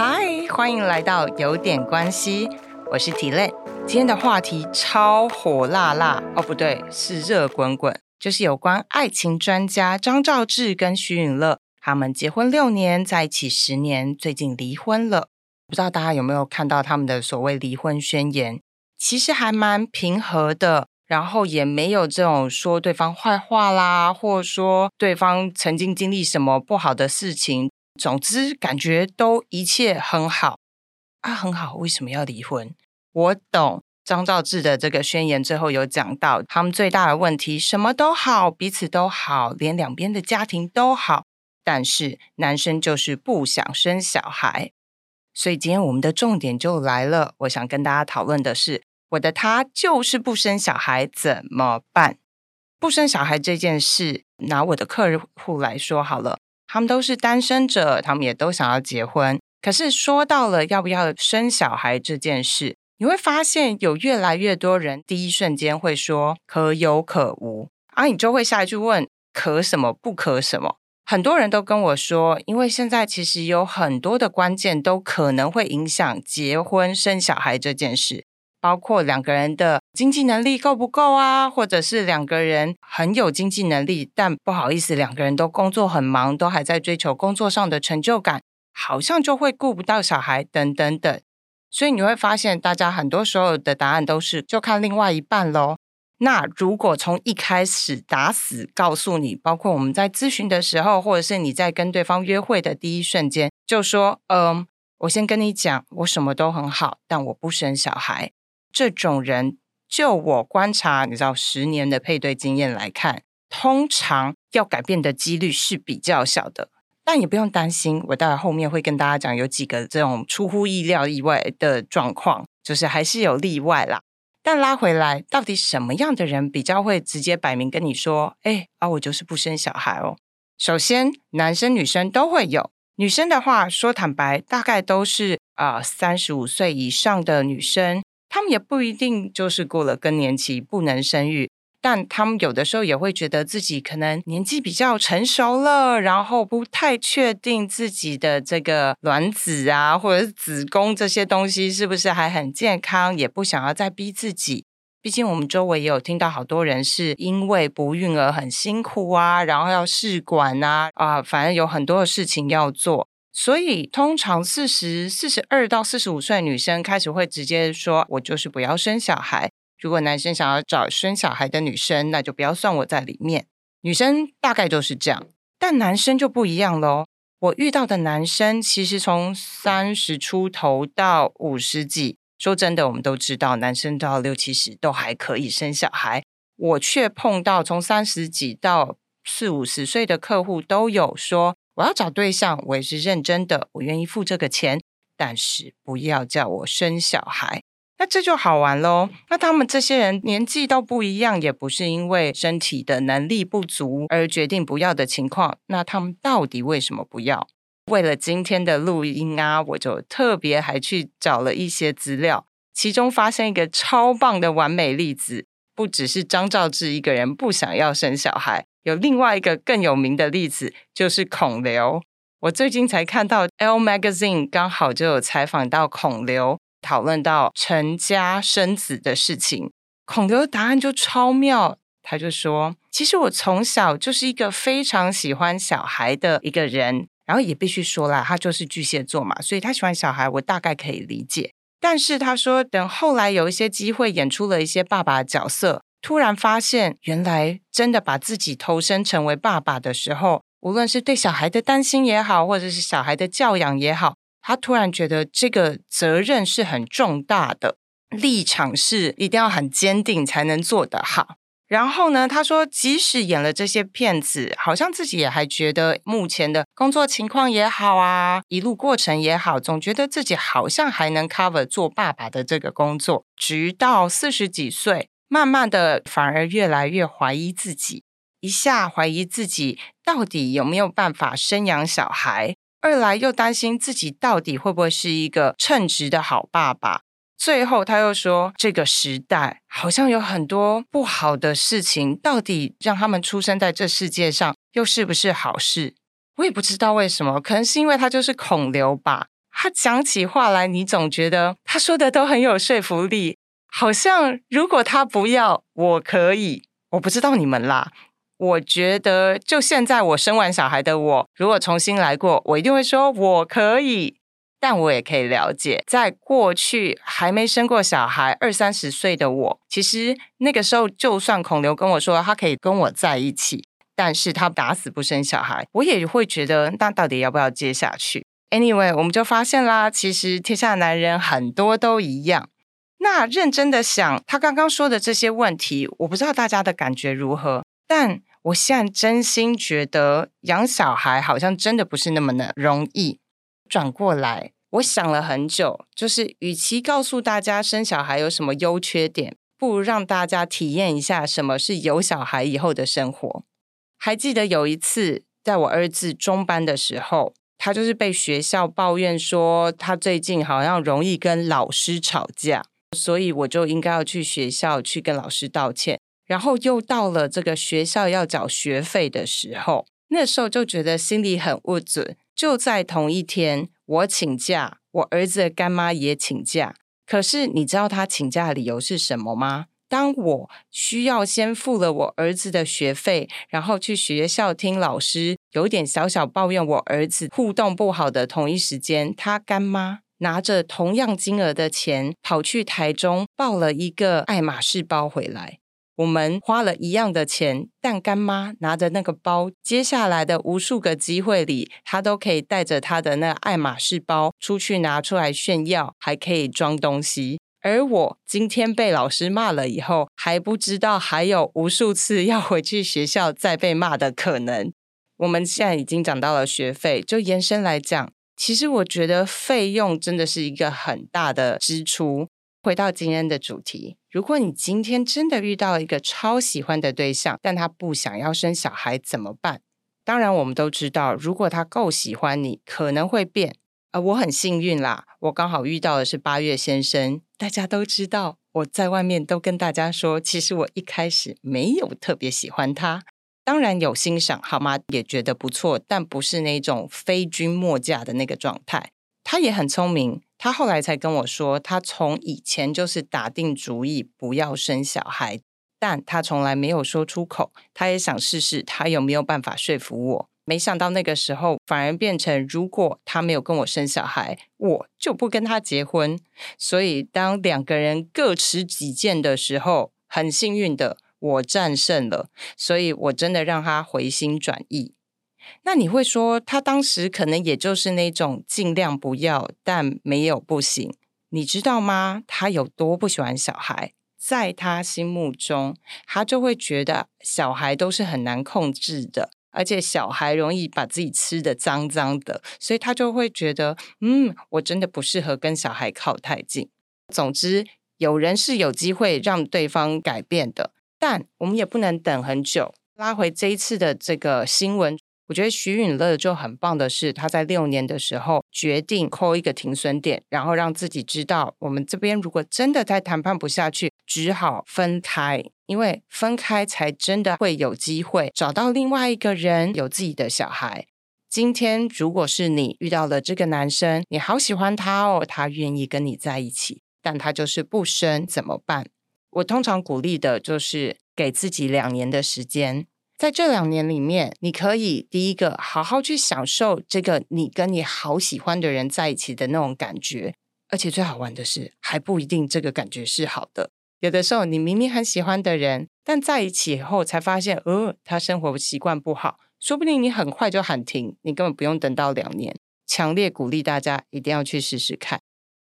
嗨，欢迎来到有点关系，我是体类。今天的话题超火辣辣哦，不对，是热滚滚，就是有关爱情专家张兆志跟徐允乐，他们结婚六年，在一起十年，最近离婚了。不知道大家有没有看到他们的所谓离婚宣言？其实还蛮平和的，然后也没有这种说对方坏话啦，或说对方曾经经历什么不好的事情。总之，感觉都一切很好啊，很好。为什么要离婚？我懂张兆志的这个宣言，最后有讲到他们最大的问题，什么都好，彼此都好，连两边的家庭都好，但是男生就是不想生小孩。所以今天我们的重点就来了，我想跟大家讨论的是，我的他就是不生小孩怎么办？不生小孩这件事，拿我的客户来说好了。他们都是单身者，他们也都想要结婚。可是说到了要不要生小孩这件事，你会发现有越来越多人第一瞬间会说可有可无，而你就会下一句问可什么不可什么。很多人都跟我说，因为现在其实有很多的关键都可能会影响结婚生小孩这件事。包括两个人的经济能力够不够啊，或者是两个人很有经济能力，但不好意思，两个人都工作很忙，都还在追求工作上的成就感，好像就会顾不到小孩等等等。所以你会发现，大家很多时候的答案都是就看另外一半喽。那如果从一开始打死告诉你，包括我们在咨询的时候，或者是你在跟对方约会的第一瞬间，就说：“嗯，我先跟你讲，我什么都很好，但我不生小孩。”这种人，就我观察，你知道十年的配对经验来看，通常要改变的几率是比较小的。但也不用担心，我待会后面会跟大家讲有几个这种出乎意料意外的状况，就是还是有例外啦。但拉回来，到底什么样的人比较会直接摆明跟你说：“哎啊，我就是不生小孩哦。”首先，男生女生都会有。女生的话，说坦白，大概都是啊三十五岁以上的女生。他们也不一定就是过了更年期不能生育，但他们有的时候也会觉得自己可能年纪比较成熟了，然后不太确定自己的这个卵子啊或者是子宫这些东西是不是还很健康，也不想要再逼自己。毕竟我们周围也有听到好多人是因为不孕而很辛苦啊，然后要试管啊啊，反正有很多的事情要做。所以，通常四十四十二到四十五岁女生开始会直接说：“我就是不要生小孩。”如果男生想要找生小孩的女生，那就不要算我在里面。女生大概就是这样，但男生就不一样喽。我遇到的男生其实从三十出头到五十几，说真的，我们都知道，男生到六七十都还可以生小孩。我却碰到从三十几到四五十岁的客户都有说。我要找对象，我也是认真的，我愿意付这个钱，但是不要叫我生小孩。那这就好玩喽。那他们这些人年纪都不一样，也不是因为身体的能力不足而决定不要的情况。那他们到底为什么不要？为了今天的录音啊，我就特别还去找了一些资料，其中发现一个超棒的完美例子，不只是张兆志一个人不想要生小孩。有另外一个更有名的例子，就是孔刘。我最近才看到《L Magazine》刚好就有采访到孔刘，讨论到成家生子的事情。孔刘的答案就超妙，他就说：“其实我从小就是一个非常喜欢小孩的一个人，然后也必须说啦，他就是巨蟹座嘛，所以他喜欢小孩，我大概可以理解。但是他说，等后来有一些机会演出了一些爸爸角色。”突然发现，原来真的把自己投身成为爸爸的时候，无论是对小孩的担心也好，或者是小孩的教养也好，他突然觉得这个责任是很重大的，立场是一定要很坚定才能做得好。然后呢，他说，即使演了这些片子，好像自己也还觉得目前的工作情况也好啊，一路过程也好，总觉得自己好像还能 cover 做爸爸的这个工作，直到四十几岁。慢慢的，反而越来越怀疑自己，一下怀疑自己到底有没有办法生养小孩，二来又担心自己到底会不会是一个称职的好爸爸。最后他又说，这个时代好像有很多不好的事情，到底让他们出生在这世界上，又是不是好事？我也不知道为什么，可能是因为他就是孔刘吧。他讲起话来，你总觉得他说的都很有说服力，好像如果他不要，我可以。我不知道你们啦，我觉得就现在我生完小孩的我，如果重新来过，我一定会说我可以。但我也可以了解，在过去还没生过小孩、二三十岁的我，其实那个时候，就算孔刘跟我说他可以跟我在一起，但是他打死不生小孩，我也会觉得，那到底要不要接下去？Anyway，我们就发现啦，其实天下男人很多都一样。那认真的想，他刚刚说的这些问题，我不知道大家的感觉如何，但我现在真心觉得养小孩好像真的不是那么的容易。转过来，我想了很久，就是与其告诉大家生小孩有什么优缺点，不如让大家体验一下什么是有小孩以后的生活。还记得有一次，在我儿子中班的时候，他就是被学校抱怨说他最近好像容易跟老师吵架，所以我就应该要去学校去跟老师道歉。然后又到了这个学校要缴学费的时候，那时候就觉得心里很不准。就在同一天，我请假，我儿子的干妈也请假。可是你知道他请假的理由是什么吗？当我需要先付了我儿子的学费，然后去学校听老师有点小小抱怨我儿子互动不好的同一时间，他干妈拿着同样金额的钱跑去台中抱了一个爱马仕包回来。我们花了一样的钱，但干妈拿着那个包，接下来的无数个机会里，她都可以带着她的那爱马仕包出去拿出来炫耀，还可以装东西。而我今天被老师骂了以后，还不知道还有无数次要回去学校再被骂的可能。我们现在已经讲到了学费，就延伸来讲，其实我觉得费用真的是一个很大的支出。回到今天的主题，如果你今天真的遇到一个超喜欢的对象，但他不想要生小孩，怎么办？当然，我们都知道，如果他够喜欢你，可能会变。而我很幸运啦，我刚好遇到的是八月先生。大家都知道，我在外面都跟大家说，其实我一开始没有特别喜欢他，当然有欣赏，好吗？也觉得不错，但不是那种非君莫嫁的那个状态。他也很聪明。他后来才跟我说，他从以前就是打定主意不要生小孩，但他从来没有说出口。他也想试试，他有没有办法说服我。没想到那个时候反而变成，如果他没有跟我生小孩，我就不跟他结婚。所以当两个人各持己见的时候，很幸运的我战胜了，所以我真的让他回心转意。那你会说，他当时可能也就是那种尽量不要，但没有不行，你知道吗？他有多不喜欢小孩，在他心目中，他就会觉得小孩都是很难控制的，而且小孩容易把自己吃的脏脏的，所以他就会觉得，嗯，我真的不适合跟小孩靠太近。总之，有人是有机会让对方改变的，但我们也不能等很久。拉回这一次的这个新闻。我觉得徐允乐就很棒的是，他在六年的时候决定扣一个停损点，然后让自己知道，我们这边如果真的在谈判不下去，只好分开，因为分开才真的会有机会找到另外一个人，有自己的小孩。今天如果是你遇到了这个男生，你好喜欢他哦，他愿意跟你在一起，但他就是不生，怎么办？我通常鼓励的就是给自己两年的时间。在这两年里面，你可以第一个好好去享受这个你跟你好喜欢的人在一起的那种感觉，而且最好玩的是，还不一定这个感觉是好的。有的时候，你明明很喜欢的人，但在一起以后才发现，呃，他生活习惯不好，说不定你很快就喊停，你根本不用等到两年。强烈鼓励大家一定要去试试看。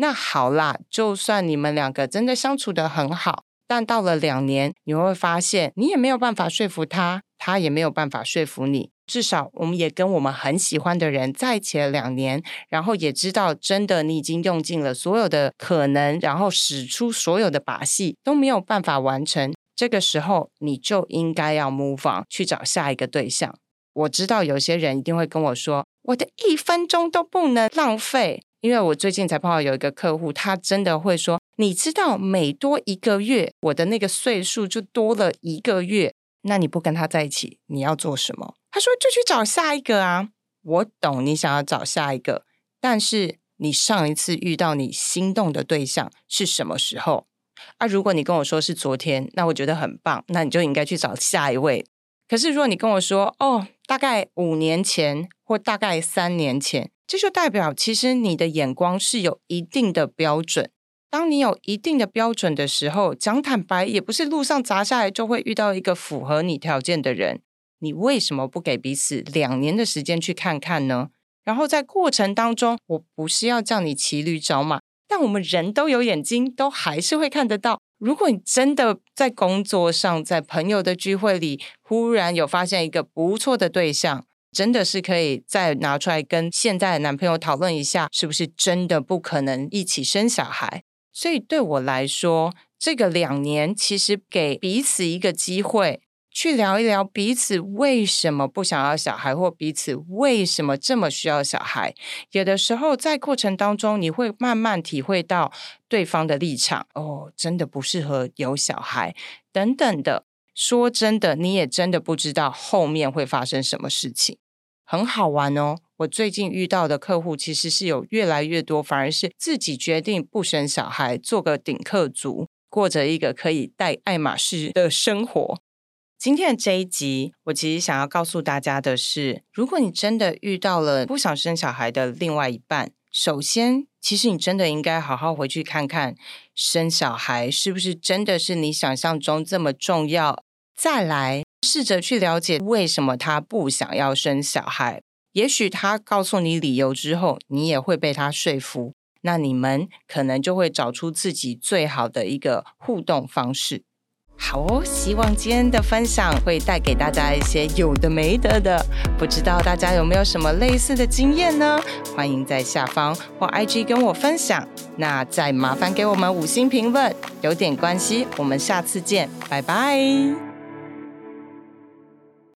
那好啦，就算你们两个真的相处的很好。但到了两年，你会发现你也没有办法说服他，他也没有办法说服你。至少，我们也跟我们很喜欢的人在一起了两年，然后也知道真的你已经用尽了所有的可能，然后使出所有的把戏都没有办法完成。这个时候，你就应该要 move on 去找下一个对象。我知道有些人一定会跟我说，我的一分钟都不能浪费。因为我最近才碰到有一个客户，他真的会说：“你知道，每多一个月，我的那个岁数就多了一个月。那你不跟他在一起，你要做什么？”他说：“就去找下一个啊。”我懂你想要找下一个，但是你上一次遇到你心动的对象是什么时候？啊，如果你跟我说是昨天，那我觉得很棒，那你就应该去找下一位。可是如果你跟我说哦，大概五年前或大概三年前，这就代表其实你的眼光是有一定的标准。当你有一定的标准的时候，讲坦白，也不是路上砸下来就会遇到一个符合你条件的人。你为什么不给彼此两年的时间去看看呢？然后在过程当中，我不是要叫你骑驴找马，但我们人都有眼睛，都还是会看得到。如果你真的在工作上，在朋友的聚会里，忽然有发现一个不错的对象，真的是可以再拿出来跟现在的男朋友讨论一下，是不是真的不可能一起生小孩？所以对我来说，这个两年其实给彼此一个机会，去聊一聊彼此为什么不想要小孩，或彼此为什么这么需要小孩。有的时候在过程当中，你会慢慢体会到对方的立场。哦，真的不适合有小孩等等的。说真的，你也真的不知道后面会发生什么事情。很好玩哦！我最近遇到的客户其实是有越来越多，反而是自己决定不生小孩，做个顶客族，过着一个可以带爱马仕的生活。今天的这一集，我其实想要告诉大家的是，如果你真的遇到了不想生小孩的另外一半，首先，其实你真的应该好好回去看看，生小孩是不是真的是你想象中这么重要？再来。试着去了解为什么他不想要生小孩，也许他告诉你理由之后，你也会被他说服，那你们可能就会找出自己最好的一个互动方式。好哦，希望今天的分享会带给大家一些有的没得的，不知道大家有没有什么类似的经验呢？欢迎在下方或 IG 跟我分享。那再麻烦给我们五星评论，有点关系。我们下次见，拜拜。